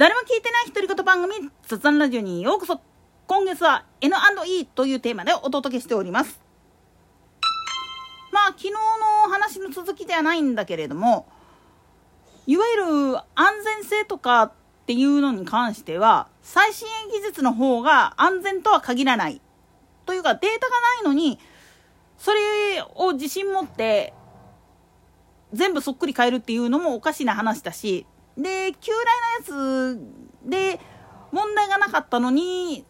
誰も聞いてない独り言番組雑談ラジオにようこそ。今月は N&E というテーマでお届けしております。まあ昨日の話の続きではないんだけれどもいわゆる安全性とかっていうのに関しては最新技術の方が安全とは限らないというかデータがないのにそれを自信持って全部そっくり変えるっていうのもおかしな話だしで旧来のやつで問題がなかったのに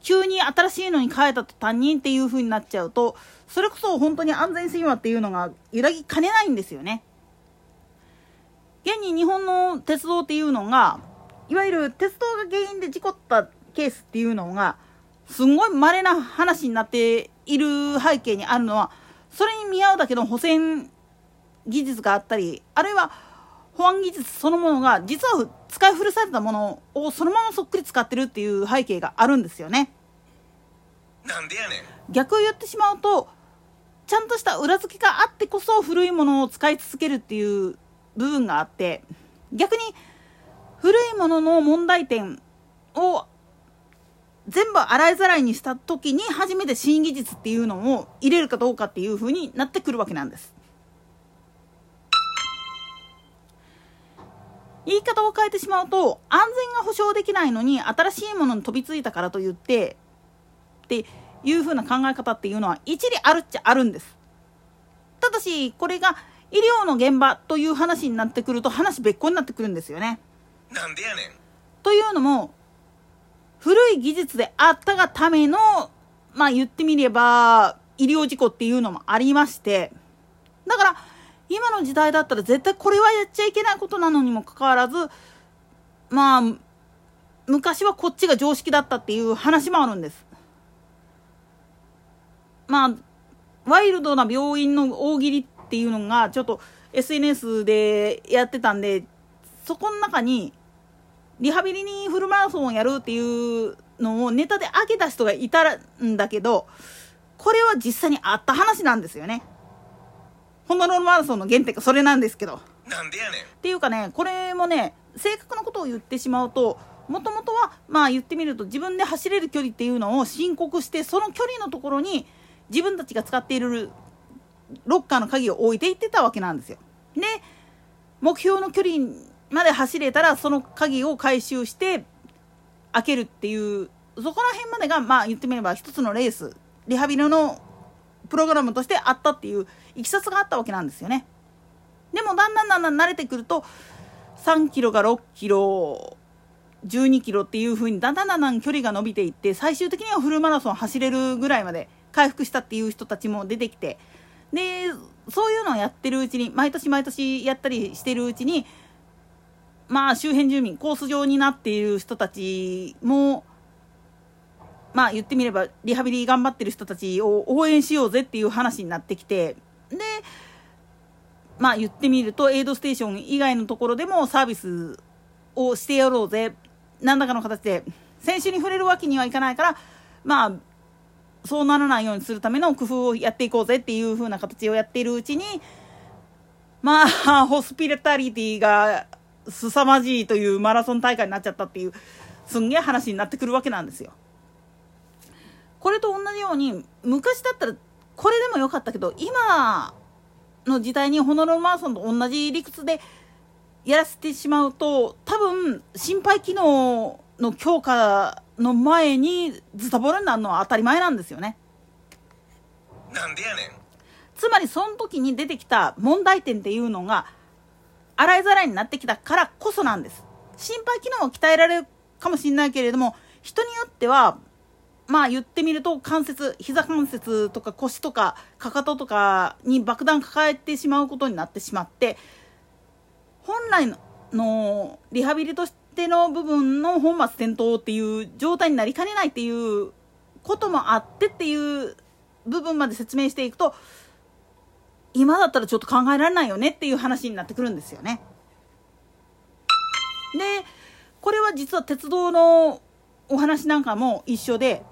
急に新しいのに変えたと担任っていう風になっちゃうとそれこそ本当に安全神話っていうのが揺らぎかねないんですよね。現に日本の鉄道っていうのがいわゆる鉄道が原因で事故ったケースっていうのがすんごい稀な話になっている背景にあるのはそれに見合うだけの補選技術があったりあるいは保安技術そのものが実は使い古されたものをそのままそっくり使ってるっていう背景があるんですよね。なんでやねん逆を言ってしまうとちゃんとした裏付けがあってこそ古いものを使い続けるっていう部分があって逆に古いものの問題点を全部洗いざらいにした時に初めて新技術っていうのを入れるかどうかっていう風になってくるわけなんです。言い方を変えてしまうと安全が保証できないのに新しいものに飛びついたからといってっていう風な考え方っていうのは一理あるっちゃあるんです。ただしこれが医療の現場という話になってくると話別個になってくるんですよね。なんでやねん。というのも古い技術であったがためのまあ言ってみれば医療事故っていうのもありましてだから今の時代だったら絶対これはやっちゃいけないことなのにもかかわらずまあ昔はこっちが常識だったっていう話もあるんです。まあワイルドな病院の大喜利っていうのがちょっと SNS でやってたんでそこの中にリハビリにフルマラソンをやるっていうのをネタで上げた人がいたんだけどこれは実際にあった話なんですよね。ホノルルマラソンの原点がそれなんですけど。なんでやねん。っていうかねこれもね正確なことを言ってしまうともともとはまあ言ってみると自分で走れる距離っていうのを申告してその距離のところに自分たちが使っているロッカーの鍵を置いていってたわけなんですよ。で目標の距離まで走れたらその鍵を回収して開けるっていうそこら辺までがまあ言ってみれば一つのレースリハビリのプログラムとしてあったっていういきさつがあったわけなんですよね。でもだんだんだんだん慣れてくると3キロが6キロ12キロっていう風にだんだんだんだん距離が伸びていって最終的にはフルマラソン走れるぐらいまで回復したっていう人たちも出てきてでそういうのをやってるうちに毎年毎年やったりしてるうちにまあ周辺住民コース上になっている人たちもまあ言ってみればリハビリ頑張ってる人たちを応援しようぜっていう話になってきてでまあ言ってみるとエイドステーション以外のところでもサービスをしてやろうぜ何らかの形で選手に触れるわけにはいかないからまあそうならないようにするための工夫をやっていこうぜっていう風な形をやっているうちにまあ ホスピタリティが凄まじいというマラソン大会になっちゃったっていうすんげえ話になってくるわけなんですよ。これと同じように昔だったらこれでもよかったけど今の時代にホノルルマラソンと同じ理屈でやらせてしまうと多分心肺機能の強化の前にズタボロになるのは当たり前なんですよね。なんでやねん。つまりその時に出てきた問題点っていうのが洗いざらいになってきたからこそなんです。心肺機能を鍛えられるかもしれないけれども人によってはまあ言ってみると関節膝関節とか腰とかかかととかに爆弾抱えてしまうことになってしまって本来のリハビリとしての部分の本末転倒っていう状態になりかねないっていうこともあってっていう部分まで説明していくと今だったらちょっと考えられないよねっていう話になってくるんですよね。でこれは実は鉄道のお話なんかも一緒で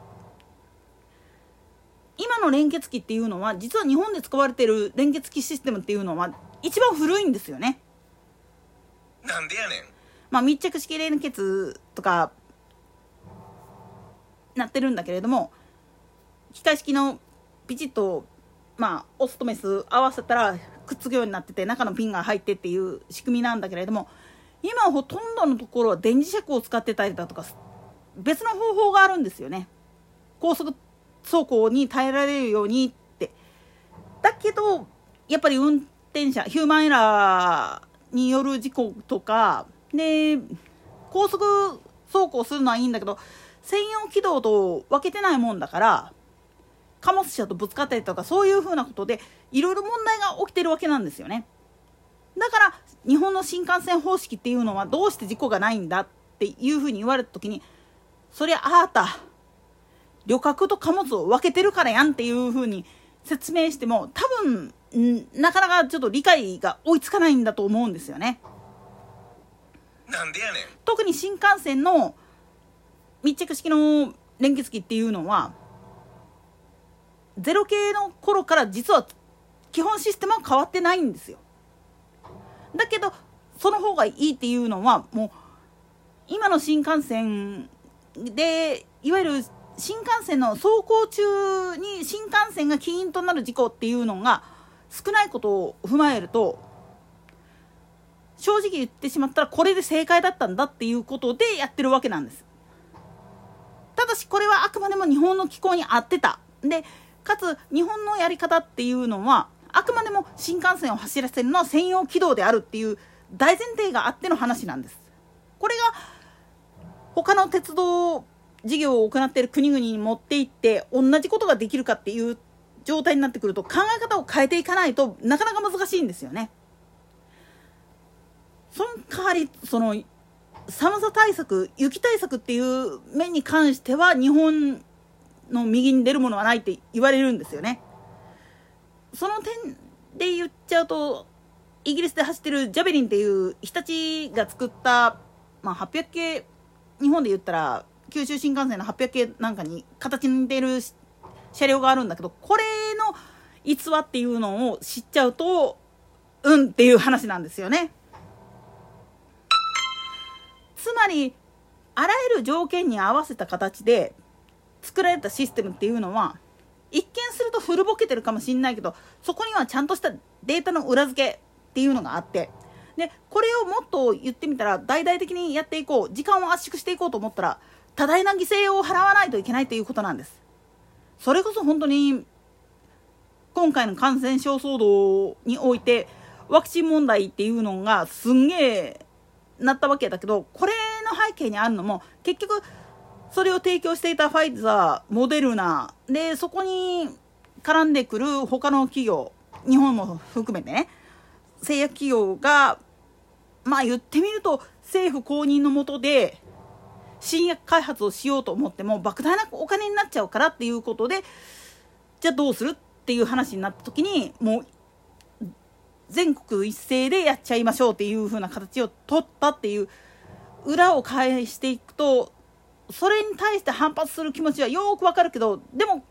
今の連結機っていうのは実は日本で使われてる連結機システムっていうのは一番古いんですよね。なんでやねんまあ、密着式連結とかなってるんだけれども機械式のピチッとまあオスとメス合わせたらくっつくようになってて中のピンが入ってっていう仕組みなんだけれども今ほとんどのところは電磁石を使ってたりだとか別の方法があるんですよね高速走行に耐えられるようにって。だけどやっぱり運転者ヒューマンエラーによる事故とかで高速走行するのはいいんだけど専用軌道と分けてないもんだから貨物車とぶつかったりとかそういうふうなことでいろいろ問題が起きてるわけなんですよね。だから日本の新幹線方式っていうのはどうして事故がないんだっていうふうに言われた時にそりゃあーた旅客と貨物を分けてるからやんっていうふうに説明しても多分なかなかちょっと理解が追いつかないんだと思うんですよね。なんでやねん。特に新幹線の密着式の連結機っていうのはゼロ系の頃から実は基本システムは変わってないんですよ。だけどその方がいいっていうのはもう今の新幹線でいわゆる新幹線の走行中に新幹線が起因となる事故っていうのが少ないことを踏まえると正直言ってしまったらこれで正解だったんだっていうことでやってるわけなんです。ただしこれはあくまでも日本の気候に合ってた。でかつ日本のやり方っていうのはあくまでも新幹線を走らせるのは専用軌道であるっていう大前提があっての話なんです。これが他の鉄道事業を行っている国々に持っていって同じことができるかっていう状態になってくると考え方を変えていかないとなかなか難しいんですよね。その代わりその寒さ対策雪対策っていう面に関しては日本の右に出るものはないって言われるんですよね。その点で言っちゃうとイギリスで走ってるジャベリンっていう日立が作った、まあ、800系日本で言ったら九州新幹線の800系なんかに形に似てる車両があるんだけどこれの逸話っていうのを知っちゃうとうんっていう話なんですよね。つまりあらゆる条件に合わせた形で作られたシステムっていうのは一見すると古ぼけてるかもしんないけどそこにはちゃんとしたデータの裏付けっていうのがあってでこれをもっと言ってみたら大々的にやっていこう時間を圧縮していこうと思ったら多大な犠牲を払わないといけないということなんです。それこそ本当に今回の感染症騒動においてワクチン問題っていうのがすんげえなったわけだけどこれの背景にあるのも結局それを提供していたファイザーモデルナでそこに絡んでくる他の企業日本も含めてね製薬企業がまあ言ってみると政府公認のもとで新薬開発をしようと思っても莫大なお金になっちゃうからっていうことでじゃあどうするっていう話になった時にもう全国一斉でやっちゃいましょうっていう風な形を取ったっていう裏を返していくとそれに対して反発する気持ちはよくわかるけどでも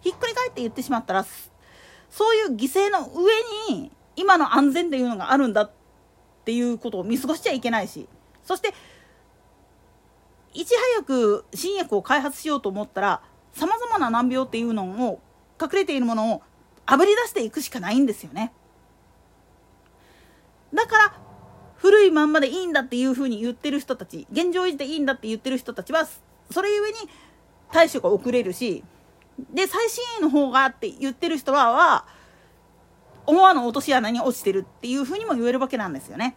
ひっくり返って言ってしまったらそういう犠牲の上に今の安全っていうのがあるんだっていうことを見過ごしちゃいけないしそしていち早く新薬を開発しようと思ったらさまざまな難病っていうのを隠れているものをあぶり出していくしかないんですよね。だから古いまんまでいいんだっていうふうに言ってる人たち現状維持でいいんだって言ってる人たちはそれゆえに対処が遅れるしで最新鋭の方がって言ってる人はは思わぬ落とし穴に落ちてるっていうふうにも言えるわけなんですよね。